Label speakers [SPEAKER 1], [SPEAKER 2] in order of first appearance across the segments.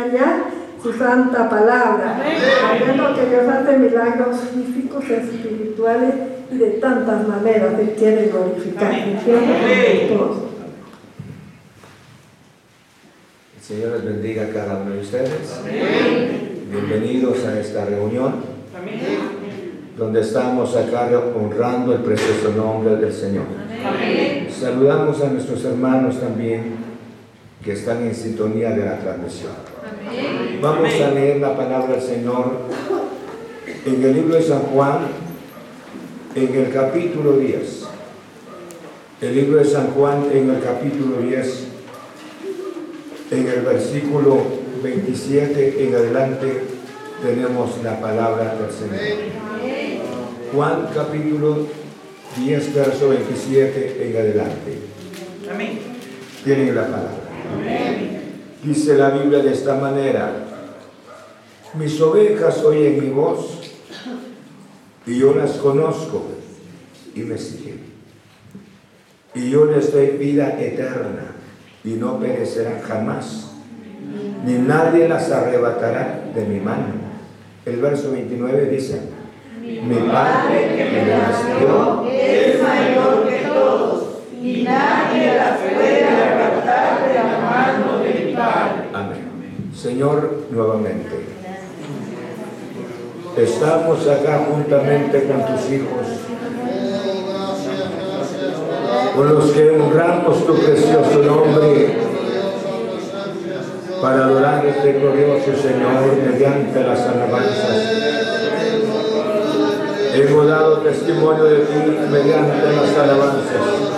[SPEAKER 1] enseña su santa palabra. Sabiendo que Dios hace milagros físicos, espirituales y de tantas maneras Él quiere glorificar.
[SPEAKER 2] El Señor les bendiga a cada uno de ustedes. Bienvenidos a esta reunión. Donde estamos acá honrando el precioso nombre del Señor. Saludamos a nuestros hermanos también que están en sintonía de la transmisión. Vamos a leer la palabra del Señor en el libro de San Juan, en el capítulo 10. El libro de San Juan en el capítulo 10, en el versículo 27 en adelante tenemos la palabra del Señor. Juan capítulo 10, verso 27 en adelante. Tienen la palabra. Dice la Biblia de esta manera, mis ovejas oyen mi voz y yo las conozco y me siguen. Y yo les doy vida eterna y no perecerán jamás, ni nadie las arrebatará de mi mano. El verso 29 dice, mi Padre que me las dio es mayor que todos, y nadie las puede Amén. Señor, nuevamente. Estamos acá juntamente con tus hijos, con los que honramos tu precioso nombre para adorar este glorioso Señor mediante las alabanzas. Hemos dado testimonio de ti mediante las alabanzas.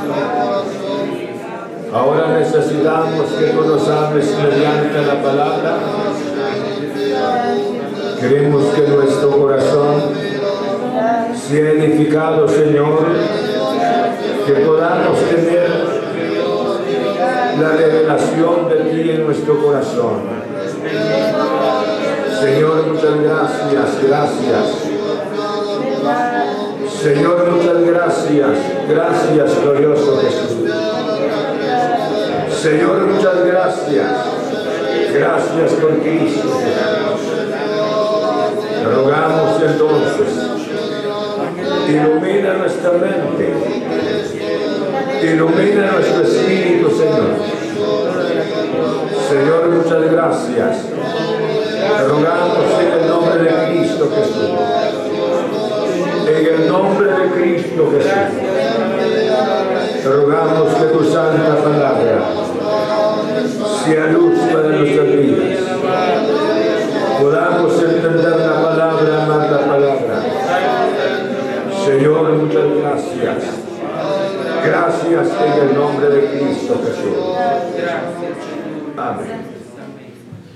[SPEAKER 2] Ahora necesitamos que tú nos hables mediante la palabra. Queremos que nuestro corazón sea edificado, Señor, que podamos tener la revelación de ti en nuestro corazón. Señor, muchas gracias, gracias. Señor, muchas gracias, gracias, glorioso Jesús. Señor, muchas gracias, gracias por Cristo.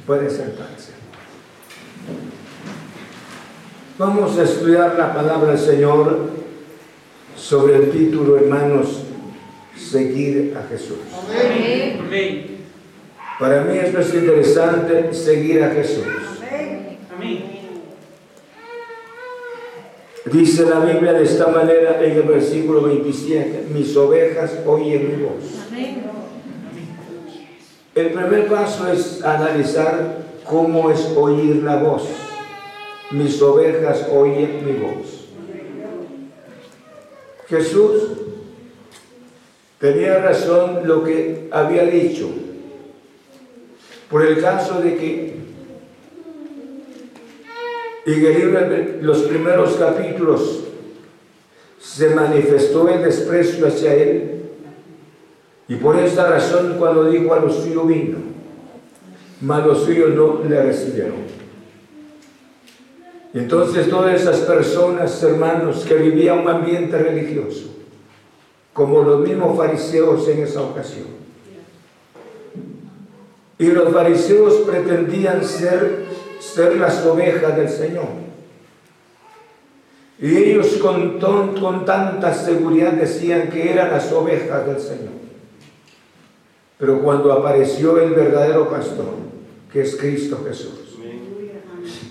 [SPEAKER 2] Puede sentarse. Vamos a estudiar la palabra del Señor sobre el título, hermanos, seguir a Jesús. Amén. Para mí esto es interesante, seguir a Jesús. Amén. Dice la Biblia de esta manera en el versículo 27, mis ovejas oyen mi voz. El primer paso es analizar cómo es oír la voz. Mis ovejas oyen mi voz. Jesús tenía razón lo que había dicho, por el caso de que en libro de los primeros capítulos se manifestó el desprecio hacia él y por esta razón cuando dijo a los suyos vino, mas los suyos no le recibieron. Entonces todas esas personas, hermanos, que vivían un ambiente religioso, como los mismos fariseos en esa ocasión, y los fariseos pretendían ser, ser las ovejas del Señor. Y ellos con, con tanta seguridad decían que eran las ovejas del Señor. Pero cuando apareció el verdadero pastor, que es Cristo Jesús,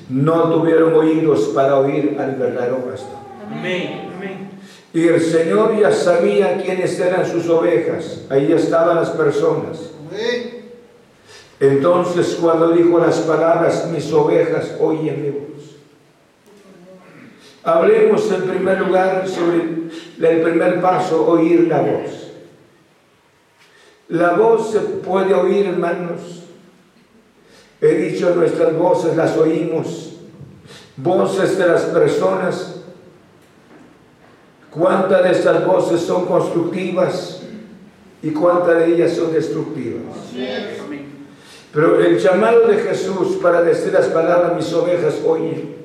[SPEAKER 2] no tuvieron oídos para oír al verdadero pastor. Y el Señor ya sabía quiénes eran sus ovejas. Ahí estaban las personas. Entonces cuando dijo las palabras, mis ovejas oyen mi voz. Hablemos en primer lugar sobre el primer paso, oír la voz. La voz se puede oír, hermanos. He dicho, nuestras voces las oímos. Voces de las personas. ¿Cuántas de estas voces son constructivas y cuántas de ellas son destructivas? Pero el llamado de Jesús para decir las palabras, mis ovejas oyen.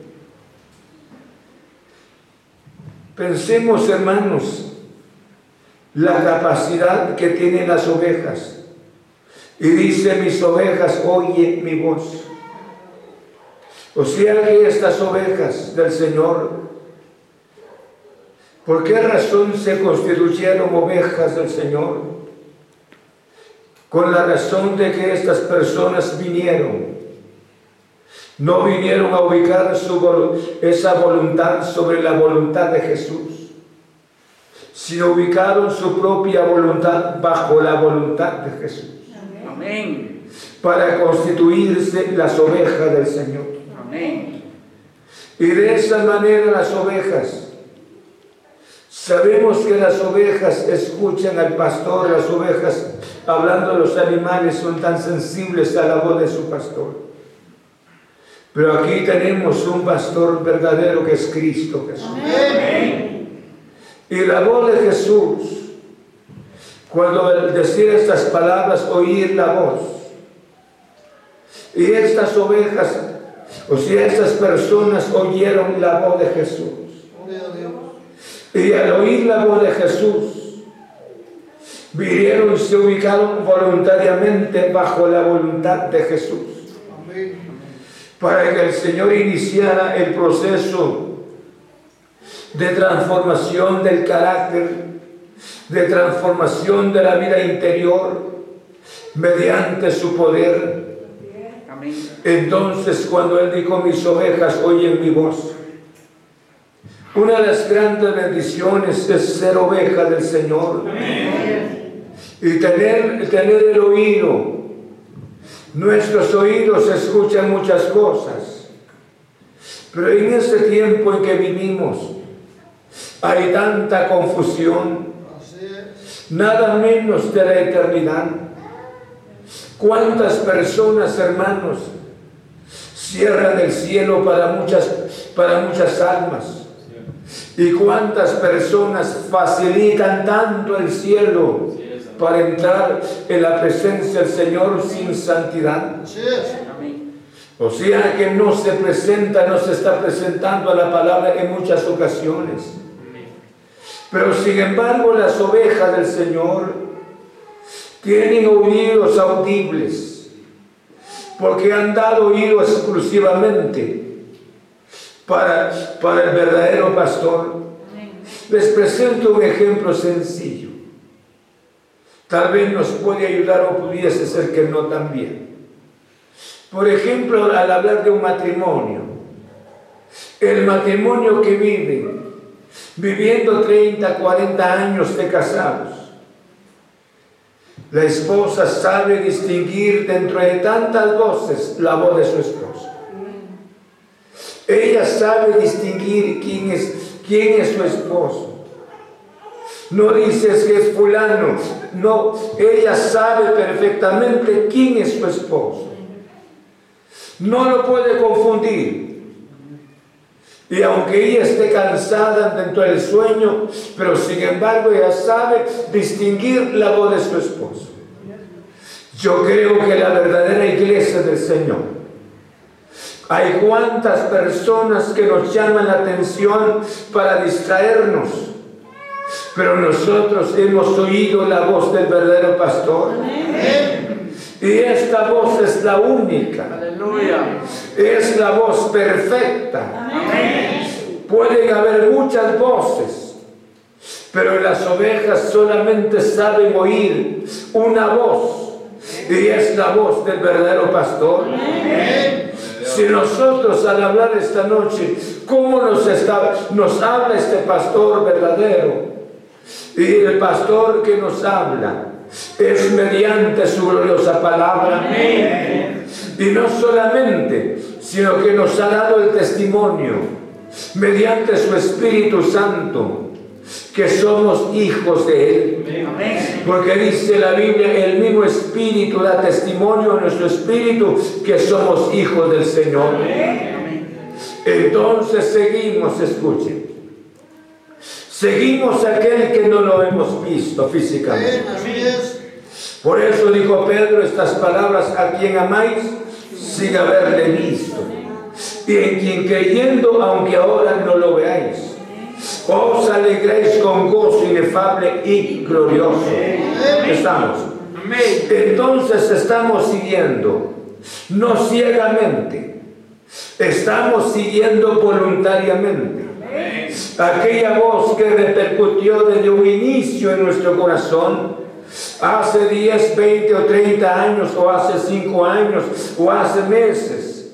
[SPEAKER 2] Pensemos, hermanos, la capacidad que tienen las ovejas. Y dice, mis ovejas oyen mi voz. O sea que estas ovejas del Señor, ¿por qué razón se constituyeron ovejas del Señor? con la razón de que estas personas vinieron. No vinieron a ubicar esa voluntad sobre la voluntad de Jesús, sino ubicaron su propia voluntad bajo la voluntad de Jesús. Amén. Para constituirse las ovejas del Señor. Amén. Y de esa manera las ovejas Sabemos que las ovejas escuchan al pastor, las ovejas, hablando de los animales, son tan sensibles a la voz de su pastor. Pero aquí tenemos un pastor verdadero que es Cristo Jesús. Y la voz de Jesús, cuando al decir estas palabras, oír la voz. Y estas ovejas, o sea, estas personas oyeron la voz de Jesús. Y al oír la voz de Jesús, vinieron y se ubicaron voluntariamente bajo la voluntad de Jesús. Para que el Señor iniciara el proceso de transformación del carácter, de transformación de la vida interior, mediante su poder. Entonces cuando Él dijo, mis ovejas oyen mi voz, una de las grandes bendiciones es ser oveja del Señor. Y tener, tener el oído. Nuestros oídos escuchan muchas cosas. Pero en este tiempo en que vivimos hay tanta confusión. Nada menos de la eternidad. ¿Cuántas personas, hermanos, cierran el cielo para muchas, para muchas almas? ¿Y cuántas personas facilitan tanto el cielo para entrar en la presencia del Señor sin santidad? O sea que no se presenta, no se está presentando a la palabra en muchas ocasiones. Pero sin embargo las ovejas del Señor tienen oídos audibles porque han dado oído exclusivamente para, para el verdadero pastor. Les presento un ejemplo sencillo. Tal vez nos puede ayudar o pudiese ser que no también. Por ejemplo, al hablar de un matrimonio, el matrimonio que vive, viviendo 30, 40 años de casados, la esposa sabe distinguir dentro de tantas voces la voz de su esposo. Ella sabe distinguir quién es, quién es su esposo. No dices que es fulano. No, ella sabe perfectamente quién es su esposo. No lo puede confundir. Y aunque ella esté cansada dentro del sueño, pero sin embargo ella sabe distinguir la voz de su esposo. Yo creo que la verdadera iglesia del Señor hay cuantas personas que nos llaman la atención para distraernos. Pero nosotros hemos oído la voz del verdadero pastor. Y esta voz es la única. Es la voz perfecta. Pueden haber muchas voces, pero las ovejas solamente saben oír una voz. Y es la voz del verdadero pastor. Si nosotros al hablar esta noche, ¿cómo nos, está, nos habla este pastor verdadero? Y el pastor que nos habla es mediante su gloriosa palabra. Y no solamente, sino que nos ha dado el testimonio mediante su Espíritu Santo que somos hijos de Él. Porque dice la Biblia, el mismo Espíritu da testimonio a nuestro Espíritu que somos hijos del Señor. Entonces seguimos, escuchen. Seguimos aquel que no lo hemos visto físicamente. Por eso dijo Pedro estas palabras, a quien amáis, sin haberle visto. Y en quien creyendo, aunque ahora no lo veáis os alegréis con gozo inefable y glorioso. Estamos. Entonces estamos siguiendo, no ciegamente, estamos siguiendo voluntariamente. Aquella voz que repercutió desde un inicio en nuestro corazón, hace 10, 20 o 30 años, o hace 5 años, o hace meses.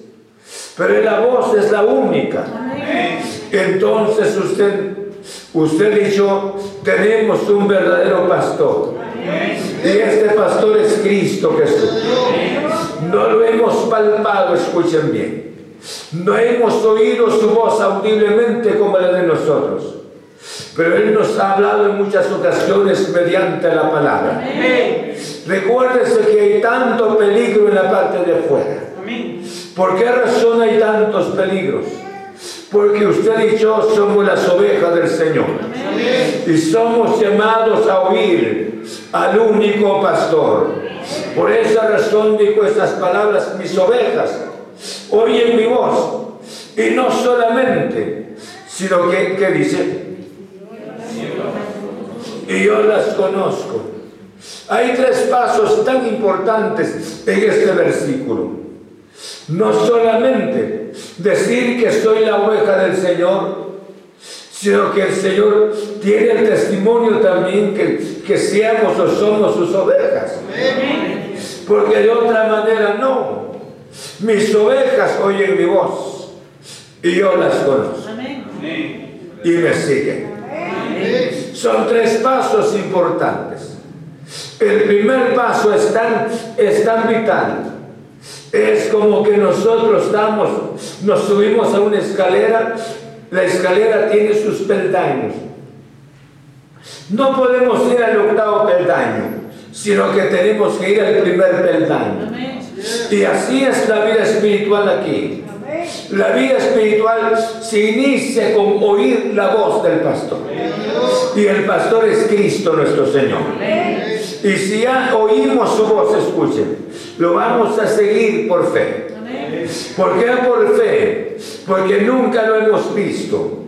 [SPEAKER 2] Pero la voz es la única. Entonces usted Usted y yo tenemos un verdadero pastor. Y este pastor es Cristo Jesús. No lo hemos palpado, escuchen bien. No hemos oído su voz audiblemente como la de nosotros. Pero Él nos ha hablado en muchas ocasiones mediante la palabra. Recuérdese que hay tanto peligro en la parte de afuera. ¿Por qué razón hay tantos peligros? Porque usted y yo somos las ovejas del Señor. Y somos llamados a oír al único pastor. Por esa razón dijo estas palabras, mis ovejas oyen mi voz. Y no solamente, sino que, ¿qué dice? Y yo las conozco. Hay tres pasos tan importantes en este versículo. No solamente decir que soy la oveja del Señor, sino que el Señor tiene el testimonio también que, que seamos o somos sus ovejas. Porque de otra manera no. Mis ovejas oyen mi voz y yo las conozco. Y me siguen. Son tres pasos importantes. El primer paso es tan, es tan vital es como que nosotros estamos, nos subimos a una escalera, la escalera tiene sus peldaños. No podemos ir al octavo peldaño, sino que tenemos que ir al primer peldaño. Y así es la vida espiritual aquí. La vida espiritual se inicia con oír la voz del pastor. Y el pastor es Cristo nuestro Señor. Y si ya oímos su voz, escuchen, lo vamos a seguir por fe. ¿Por qué por fe? Porque nunca lo hemos visto.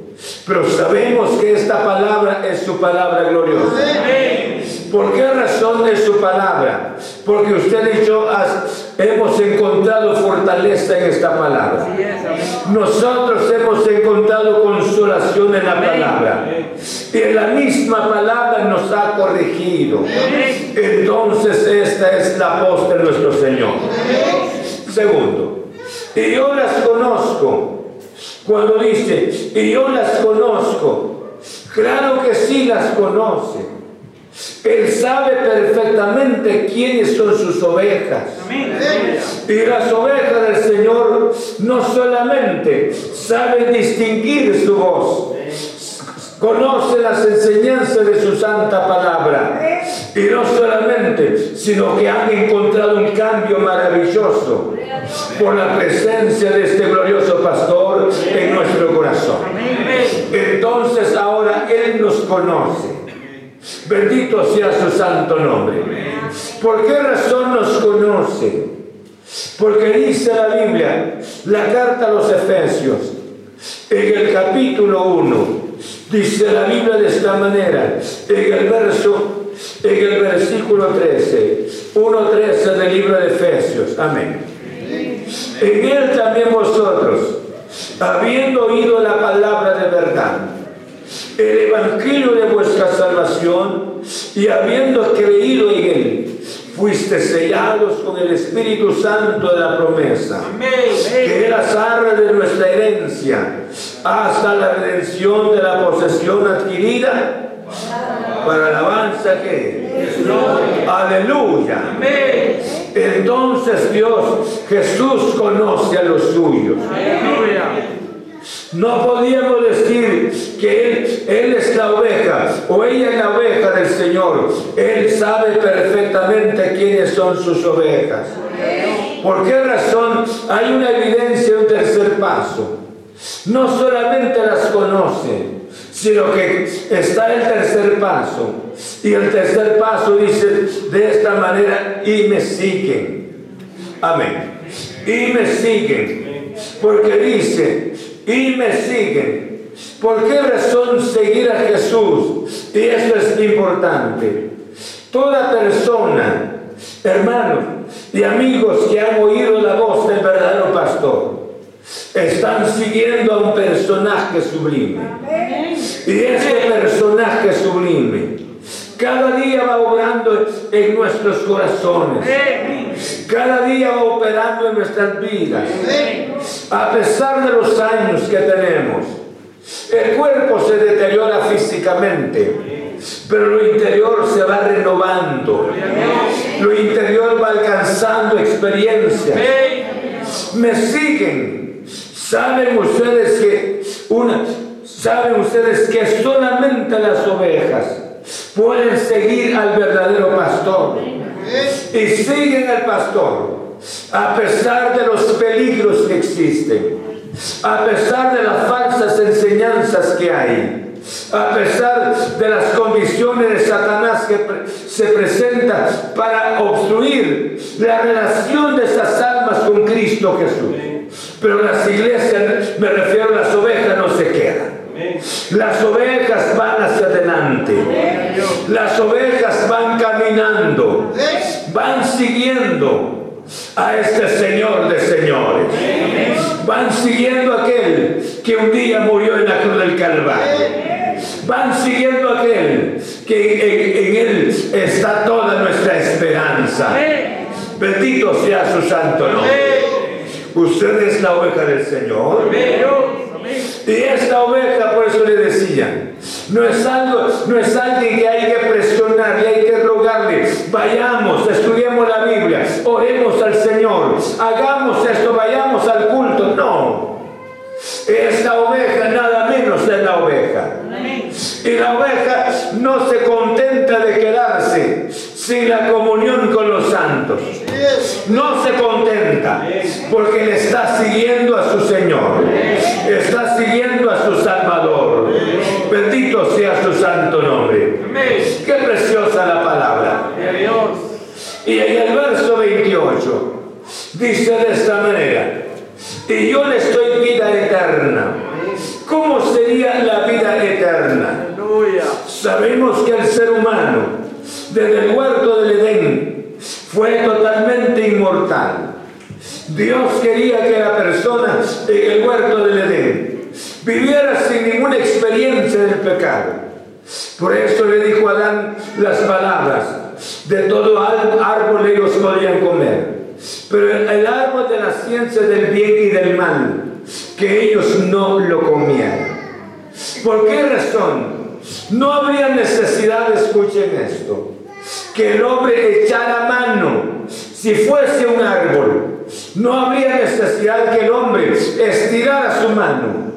[SPEAKER 2] Pero sabemos que esta palabra es su palabra gloriosa. ¿Por qué razón es su palabra? Porque usted y yo hemos encontrado fortaleza en esta palabra. Nosotros hemos encontrado consolación en la palabra. Y en la misma palabra nos ha corregido. Entonces esta es la voz de nuestro Señor. Segundo, y yo las conozco. Cuando dice, y yo las conozco, claro que sí las conoce él sabe perfectamente quiénes son sus ovejas. Y las ovejas del Señor no solamente saben distinguir su voz, conoce las enseñanzas de su santa palabra. Y no solamente, sino que han encontrado un cambio maravilloso por la presencia de este glorioso pastor en nuestro corazón. Entonces ahora Él nos conoce. Bendito sea su santo nombre. ¿Por qué razón nos conoce? Porque dice la Biblia, la carta a los Efesios, en el capítulo 1, dice la Biblia de esta manera, en el verso, en el versículo 13, 1.13 del libro de Efesios. Amén. En él también vosotros, habiendo oído la palabra de verdad, el evangelio de vuestra salvación y habiendo creído en él, fuiste sellados con el Espíritu Santo de la promesa, que era arras de nuestra herencia, hasta la redención de la posesión adquirida Para alabanza que Aleluya. Entonces Dios, Jesús conoce a los suyos. No podíamos decir que él, es la oveja o ella es la oveja del Señor. Él sabe perfectamente quiénes son sus ovejas. ¿Por qué razón? Hay una evidencia, un tercer paso. No solamente las conoce, sino que está el tercer paso. Y el tercer paso dice de esta manera, y me siguen. Amén. Y me siguen. Porque dice, y me siguen. ¿Por qué razón seguir a Jesús? Y esto es importante. Toda persona, hermanos y amigos que han oído la voz del verdadero pastor, están siguiendo a un personaje sublime. Y este personaje sublime cada día va obrando en nuestros corazones. Cada día va operando en nuestras vidas. A pesar de los años que tenemos. El cuerpo se deteriora físicamente, pero lo interior se va renovando. Lo interior va alcanzando experiencias. Me siguen. Saben ustedes que una, saben ustedes que solamente las ovejas pueden seguir al verdadero pastor. Y siguen al pastor a pesar de los peligros que existen, a pesar de las falsas enseñanzas que hay, a pesar de las condiciones de Satanás que se presentan para obstruir la relación de esas almas con Cristo Jesús. Pero las iglesias, me refiero a las ovejas, no se quedan. Las ovejas van hacia adelante. Las ovejas van caminando. Van siguiendo a este Señor de señores. Van siguiendo a aquel que un día murió en la cruz del Calvario. Van siguiendo a aquel que en, él está toda nuestra esperanza. Bendito sea su santo nombre. Usted es la oveja del Señor. Y esta oveja, por eso le decía, no es, algo, no es alguien que hay que presionar, y hay que rogarle, vayamos, estudiemos la Biblia, oremos al Señor, hagamos esto, vayamos al culto. No. Esta oveja nada menos es la oveja. Y la oveja no se contenta de quedarse sin la comunión con los santos. No se contenta porque le está siguiendo a su Señor. Está siguiendo a su Salvador. Bendito sea su santo nombre. Qué preciosa la palabra. Y en el verso 28 dice de esta manera, y yo le estoy vida eterna. ¿Cómo sería la vida eterna? Sabemos que el ser humano desde el huerto del Edén fue totalmente inmortal. Dios quería que la persona en el huerto del Edén viviera sin ninguna experiencia del pecado. Por eso le dijo a Adán las palabras, de todo árbol ellos podían comer, pero el árbol de la ciencia del bien y del mal, que ellos no lo comieran. ¿Por qué razón? No habría necesidad, escuchen esto, que el hombre echara mano si fuese un árbol. No habría necesidad que el hombre estirara su mano.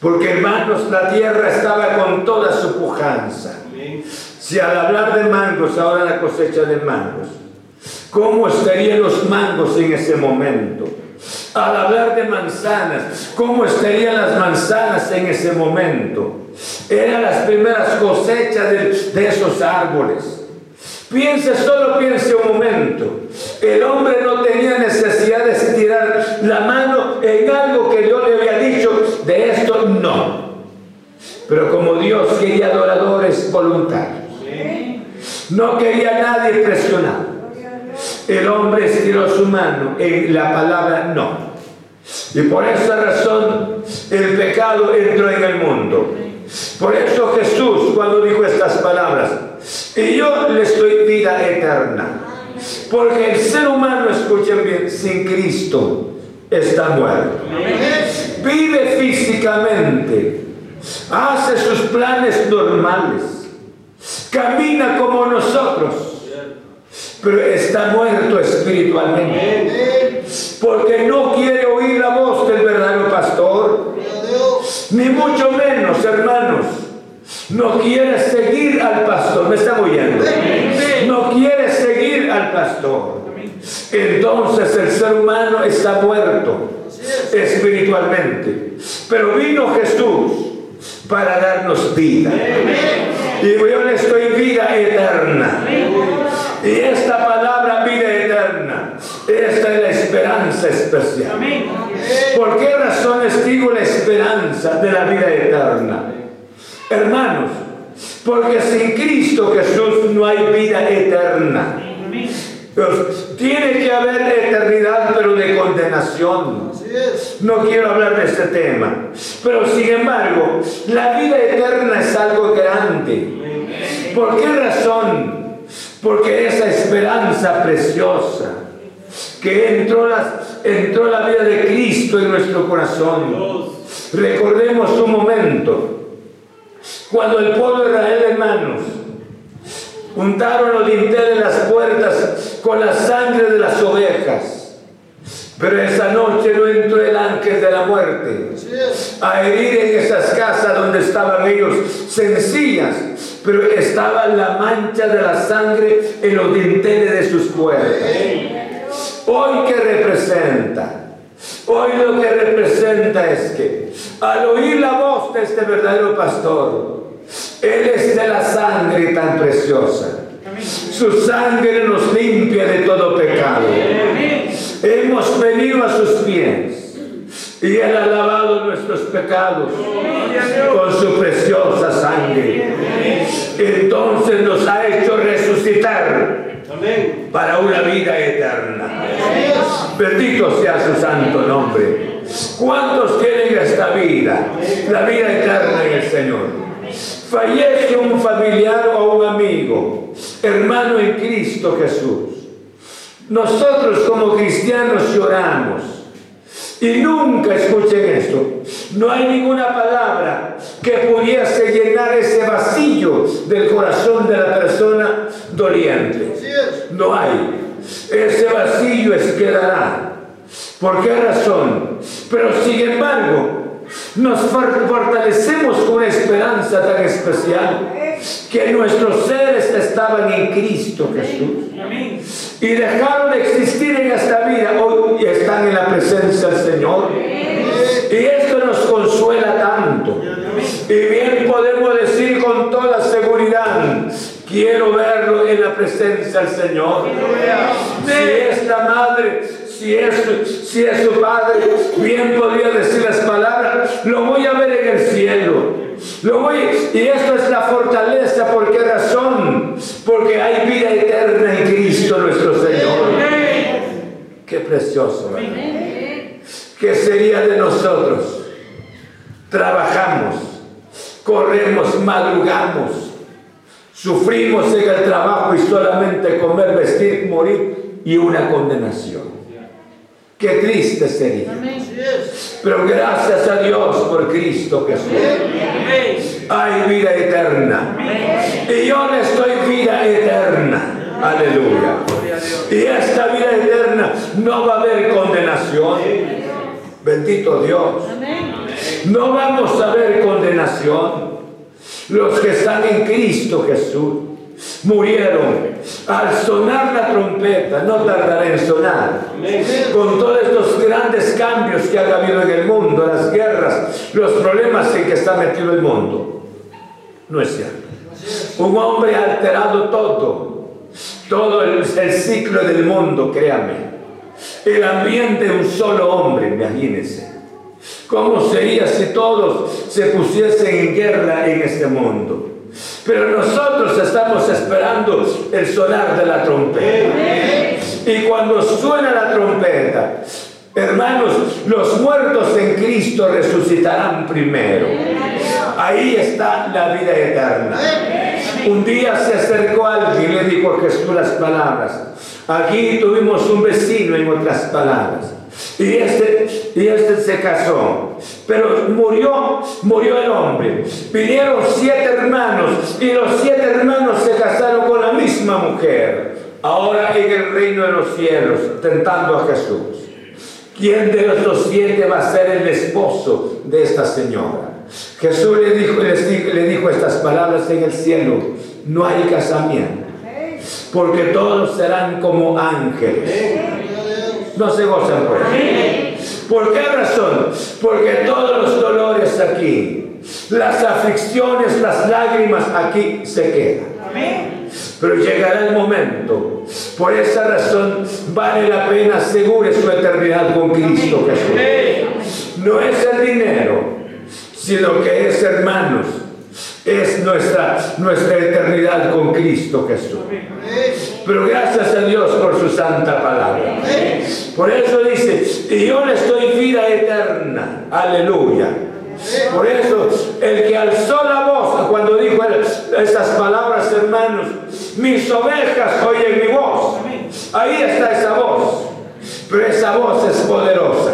[SPEAKER 2] Porque hermanos, la tierra estaba con toda su pujanza. Si al hablar de mangos, ahora la cosecha de mangos, ¿cómo estarían los mangos en ese momento? Al hablar de manzanas, ¿cómo estarían las manzanas en ese momento? Eran las primeras cosechas de, de esos árboles. Piense, solo piense un momento. El hombre no tenía necesidad de estirar la mano en algo que Dios le había dicho, de esto no. Pero como Dios quería adoradores voluntarios, no quería nadie presionado. El hombre estiró su mano en la palabra no. Y por esa razón el pecado entró en el mundo. Por eso Jesús cuando dijo estas palabras, y yo les doy vida eterna. Porque el ser humano, escuchen bien, sin Cristo está muerto. Vive físicamente, hace sus planes normales, camina como nosotros, pero está muerto espiritualmente. Porque no quiere oír la voz del verdadero pastor, ni mucho menos, hermanos. No quiere seguir al pastor, me está oyendo. No quiere seguir al pastor. Entonces el ser humano está muerto espiritualmente. Pero vino Jesús para darnos vida. Y yo le estoy vida eterna. Y esta palabra vida eterna, esta es la esperanza especial. ¿Por qué razones digo la esperanza de la vida eterna? Hermanos, porque sin Cristo Jesús no hay vida eterna. tiene que haber eternidad, pero de condenación. No quiero hablar de este tema. Pero sin embargo, la vida eterna es algo grande. ¿Por qué razón? Porque esa esperanza preciosa que entró, entró la vida de Cristo en nuestro corazón. Recordemos un momento cuando el pueblo de Israel, hermanos, untaron los dinteles de las puertas con la sangre de las ovejas. Pero esa noche no entró el ángel de la muerte a herir en esas casas donde estaban ellos sencillas, pero estaba la mancha de la sangre en los dinteles de sus puertas. Hoy que representa, hoy lo que representa es que al oír la voz de este verdadero pastor, él es de la sangre tan preciosa. Su sangre nos limpia de todo pecado. Hemos venido a sus pies y Él ha lavado nuestros pecados con su preciosa sangre. Entonces nos ha hecho resucitar para una vida eterna. Bendito sea su santo nombre. ¿Cuántos tienen esta vida? La vida eterna en el Señor fallece un familiar o un amigo, hermano en Cristo Jesús. Nosotros como cristianos lloramos. Y nunca escuchen esto. No hay ninguna palabra que pudiese llenar ese vacío del corazón de la persona doliente. No hay. Ese vacío es quedará. ¿Por qué razón? Pero sin embargo, nos fortalecemos con una esperanza tan especial que nuestros seres estaban en Cristo Jesús y dejaron de existir en esta vida hoy están en la presencia del Señor y esto nos consuela tanto y bien podemos decir con toda seguridad quiero verlo en la presencia del Señor si esta madre si es, si es su padre, bien podría decir las palabras, lo voy a ver en el cielo. Lo voy, y esto es la fortaleza, ¿por qué razón? Porque hay vida eterna en Cristo nuestro Señor. Qué precioso. ¿Qué sería de nosotros? Trabajamos, corremos, madrugamos, sufrimos en el trabajo y solamente comer, vestir, morir y una condenación. Qué triste sería. Pero gracias a Dios por Cristo Jesús. Hay vida eterna. Y yo les doy vida eterna. Aleluya. Y esta vida eterna no va a haber condenación. Bendito Dios. No vamos a ver condenación. Los que están en Cristo Jesús murieron. Al sonar la trompeta, no tardará en sonar. Con todos estos grandes cambios que ha habido en el mundo, las guerras, los problemas en que está metido el mundo. No es cierto. Un hombre ha alterado todo, todo el, el ciclo del mundo, créame. El ambiente de un solo hombre, imagínense. ¿Cómo sería si todos se pusiesen en guerra en este mundo? Pero nosotros estamos esperando el sonar de la trompeta. Y cuando suena la trompeta, hermanos, los muertos en Cristo resucitarán primero. Ahí está la vida eterna. Un día se acercó alguien y le dijo a Jesús las palabras. Aquí tuvimos un vecino, en otras palabras. Y este, y este se casó. Pero murió, murió el hombre. Vinieron siete hermanos y los siete hermanos se casaron con la misma mujer. Ahora en el reino de los cielos, tentando a Jesús. ¿Quién de los siete va a ser el esposo de esta señora? Jesús le dijo, le dijo estas palabras en el cielo. No hay casamiento. Porque todos serán como ángeles. No se gozan por eso. ¿Por qué razón? Porque todos los dolores aquí, las aflicciones, las lágrimas aquí se quedan. Pero llegará el momento. Por esa razón vale la pena asegure su eternidad con Cristo Jesús. No es el dinero, sino que es hermanos es nuestra, nuestra eternidad con Cristo Jesús. Pero gracias a Dios por su santa palabra. Por eso dice, y yo les doy vida eterna. Aleluya. Por eso, el que alzó la voz cuando dijo esas palabras, hermanos, mis ovejas oyen mi voz. Ahí está esa voz. Pero esa voz es poderosa.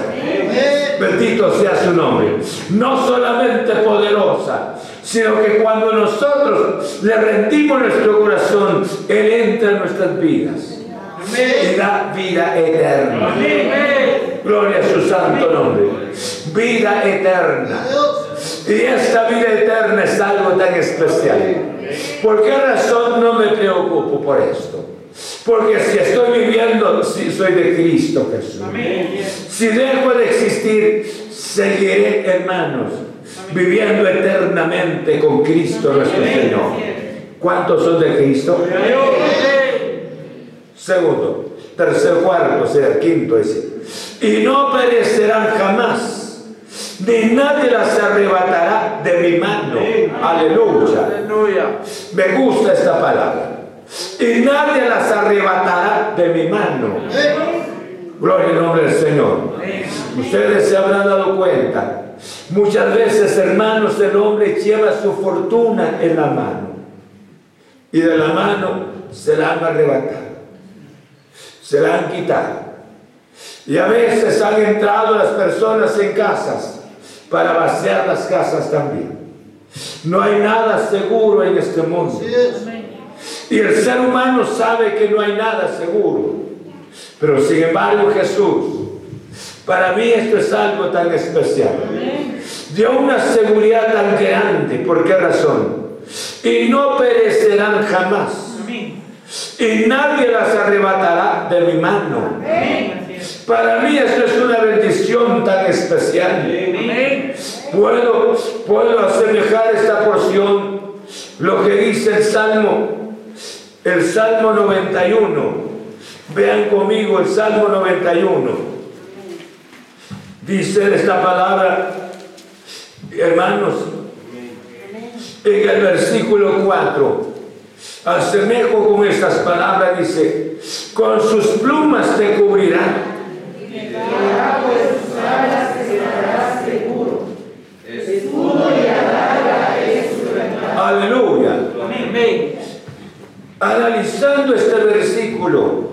[SPEAKER 2] Bendito sea su nombre. No solamente poderosa, sino que cuando nosotros le rendimos nuestro corazón, Él entra en nuestras vidas y da vida eterna. Gloria a su santo nombre. Vida eterna. Y esta vida eterna es algo tan especial. ¿Por qué razón no me preocupo por esto? Porque si estoy viviendo, si soy de Cristo Jesús. Si dejo de existir, seguiré, hermanos, viviendo eternamente con Cristo nuestro Señor. ¿Cuántos son de Cristo? Segundo, tercer, cuarto, sea, quinto, dice. Y no perecerán jamás, ni nadie las arrebatará de mi mano. Aleluya. Me gusta esta palabra. Y nadie las arrebatará de mi mano. Gloria al nombre del Señor. Ustedes se habrán dado cuenta Muchas veces, hermanos, el hombre lleva su fortuna en la mano y de la mano se la han arrebatado, se la han quitado. Y a veces han entrado las personas en casas para vaciar las casas también. No hay nada seguro en este mundo. Y el ser humano sabe que no hay nada seguro. Pero sin embargo Jesús, para mí esto es algo tan especial dio una seguridad tan grande. ¿Por qué razón? Y no perecerán jamás. Y nadie las arrebatará de mi mano. Para mí esto es una bendición tan especial. Puedo, puedo asemejar esta porción, lo que dice el Salmo, el Salmo 91. Vean conmigo el Salmo 91. Dice esta palabra, Hermanos, en el versículo 4, asemejo con estas palabras, dice, con sus plumas te cubrirán. Aleluya. Analizando este versículo,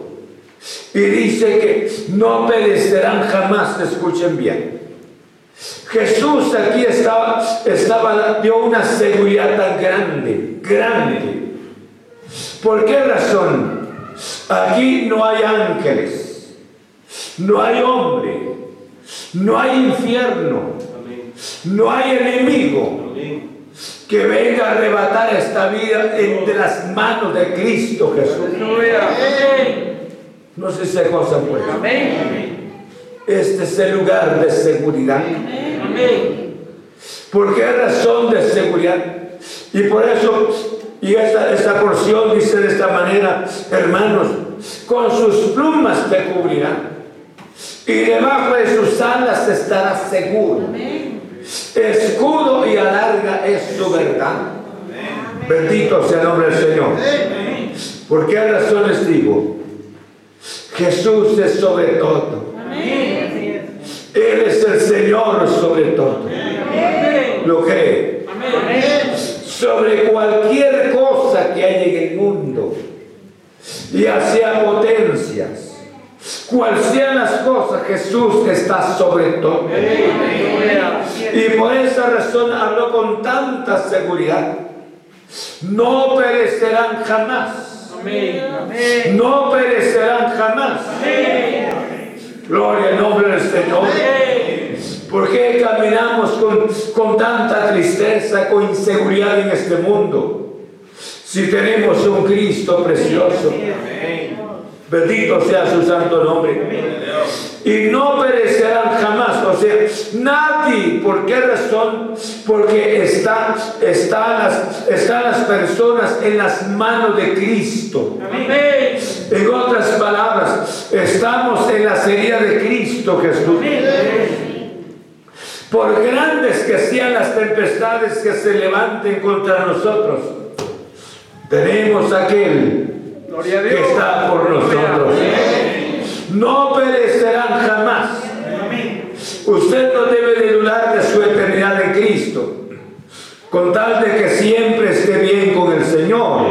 [SPEAKER 2] y dice que no perecerán jamás, escuchen bien. Jesús aquí estaba, estaba, dio una seguridad tan grande, grande. ¿Por qué razón? Aquí no hay ángeles, no hay hombre, no hay infierno, no hay enemigo que venga a arrebatar esta vida entre las manos de Cristo Jesús. No sé si se cosa pues. Este es el lugar de seguridad. ¿Por qué razón de seguridad? Y por eso, y esta, esta porción dice de esta manera, hermanos, con sus plumas te cubrirán y debajo de sus alas estarás seguro. Escudo y alarga es tu verdad. Bendito sea el nombre del Señor. ¿Por qué razón les digo? Jesús es sobre todo. Él es el Señor sobre todo. ¿Lo cree? Sobre cualquier cosa que haya en el mundo, ya sea potencias, cual sean las cosas Jesús está sobre todo. Y por esa razón habló con tanta seguridad. No perecerán jamás. No perecerán jamás. Gloria al nombre del Señor. ¿Por qué caminamos con, con tanta tristeza, con inseguridad en este mundo? Si tenemos un Cristo precioso. Bendito sea su santo nombre. Y no perecerán jamás. O sea, nadie. ¿Por qué razón? Porque están, están, las, están las personas en las manos de Cristo. En otras palabras, estamos en la serie de Cristo Jesús. Por grandes que sean las tempestades que se levanten contra nosotros, tenemos aquel que está por nosotros. No perecerán jamás. Usted no debe de dudar de su eternidad en Cristo, con tal de que siempre esté bien con el Señor,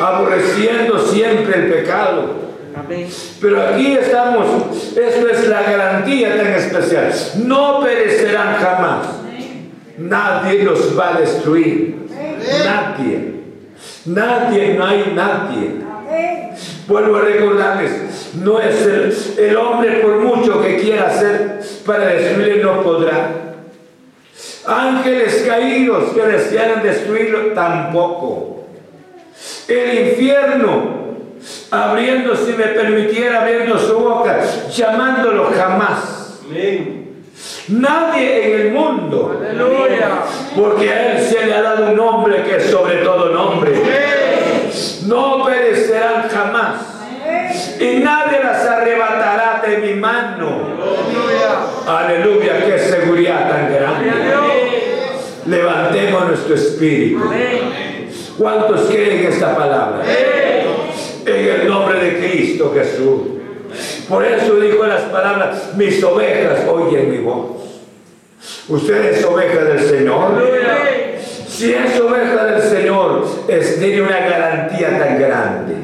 [SPEAKER 2] aborreciendo siempre el pecado. Pero aquí estamos, esto es la garantía tan especial. No perecerán jamás. Nadie los va a destruir. Nadie. Nadie, no hay nadie. Vuelvo a recordarles, no es el, hombre por mucho que quiera hacer para destruirle, no podrá. Ángeles caídos que desearan destruirlo, tampoco. El infierno, abriendo, si me permitiera, abriendo su boca, llamándolo jamás. Nadie en el mundo. Porque a Él se le ha dado un nombre que es sobre todo nombre. No perecerán jamás. Y nadie las arrebatará de mi mano. Aleluya, qué seguridad tan grande. Levantemos nuestro espíritu. ¿Cuántos creen esta palabra? En el nombre de Cristo Jesús. Por eso dijo las palabras, mis ovejas oyen mi voz. Usted es oveja del Señor. Si es oveja del Señor, es, tiene una garantía tan grande.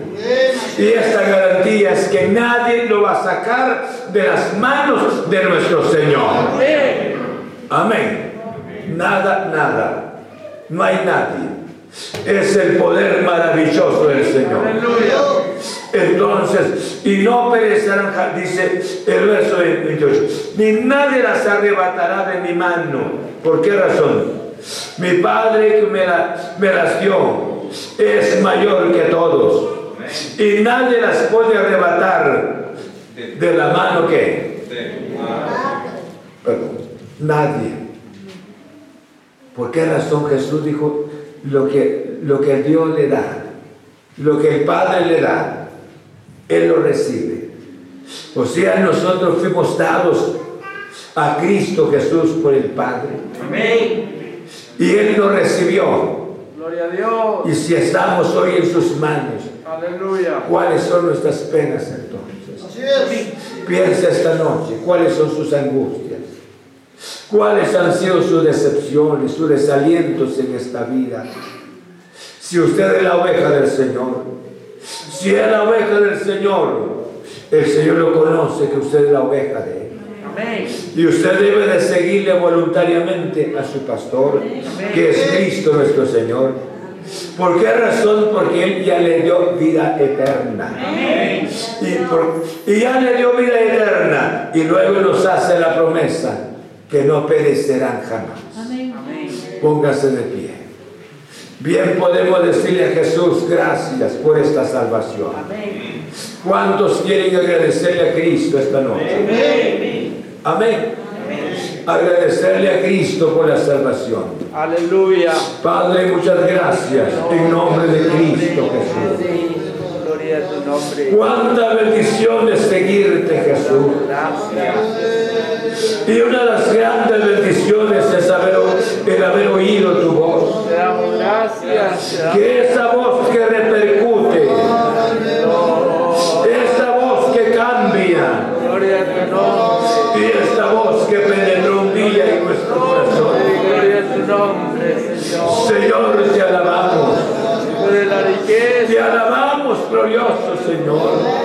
[SPEAKER 2] Y esta garantía es que nadie lo va a sacar de las manos de nuestro Señor. Amén. Nada, nada. No hay nadie. Es el poder maravilloso del Señor. Entonces, y no perecerán, dice el verso 28, ni nadie las arrebatará de mi mano. ¿Por qué razón? Mi Padre que me, las dio es mayor que todos. Y nadie las puede arrebatar de la mano que. nadie. ¿Por qué razón Jesús dijo lo que, lo que Dios le da? Lo que el Padre le da él lo recibe. O sea, nosotros fuimos dados a Cristo Jesús por el Padre. Amén. Y Él lo recibió. Gloria a Dios. Y si estamos hoy en sus manos, Aleluya. ¿cuáles son nuestras penas entonces? Piensa esta noche, ¿cuáles son sus angustias? ¿Cuáles han sido sus decepciones, sus desalientos en esta vida? Si usted es la oveja del Señor, si es la oveja del Señor, el Señor lo conoce que usted es la oveja de Él. Y usted debe de seguirle voluntariamente a su pastor, que es Cristo nuestro Señor. ¿Por qué razón? Porque Él ya le dio vida eterna. Y, y, ya le dio vida eterna. Y luego nos hace la promesa que no perecerán jamás. Póngase de pie. Bien podemos decirle a Jesús gracias por esta salvación. ¿Cuántos quieren agradecerle a Cristo esta noche? Amén. Agradecerle a Cristo por la salvación.
[SPEAKER 3] Aleluya.
[SPEAKER 2] Padre, muchas gracias en nombre de Cristo Jesús.
[SPEAKER 3] Gloria a tu nombre.
[SPEAKER 2] Cuánta bendición de seguirte, Jesús. Y una de las grandes bendiciones es haber, el haber oído tu voz. Que esa voz que repercute, Te alabamos, glorioso Señor. Señor,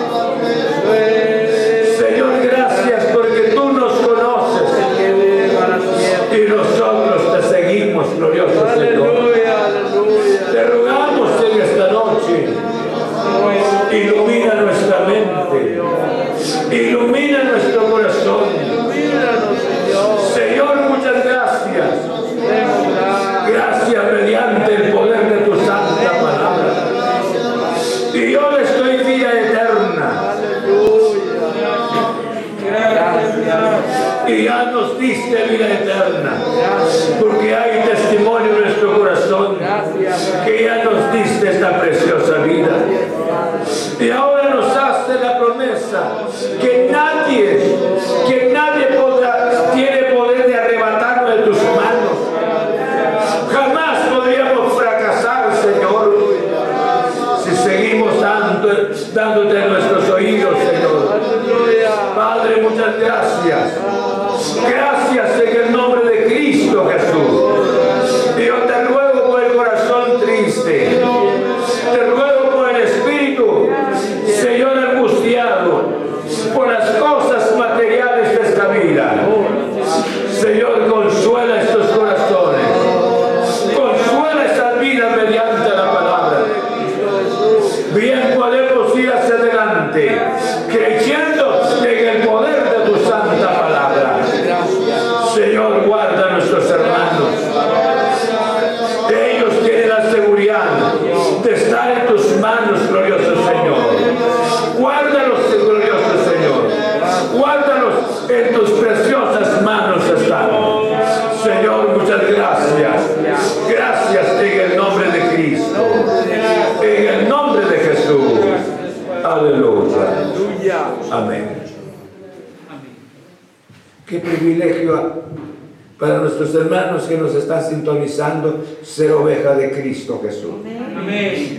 [SPEAKER 2] ser oveja de Cristo Jesús.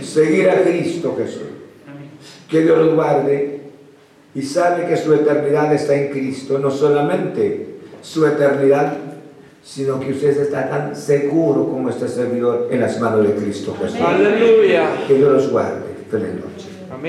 [SPEAKER 2] Seguir a Cristo Jesús. Que Dios lo guarde y sabe que su eternidad está en Cristo, no solamente su eternidad, sino que usted está tan seguro como este servidor en las manos de Cristo Jesús.
[SPEAKER 3] Aleluya.
[SPEAKER 2] Que Dios los guarde. Feliz noche.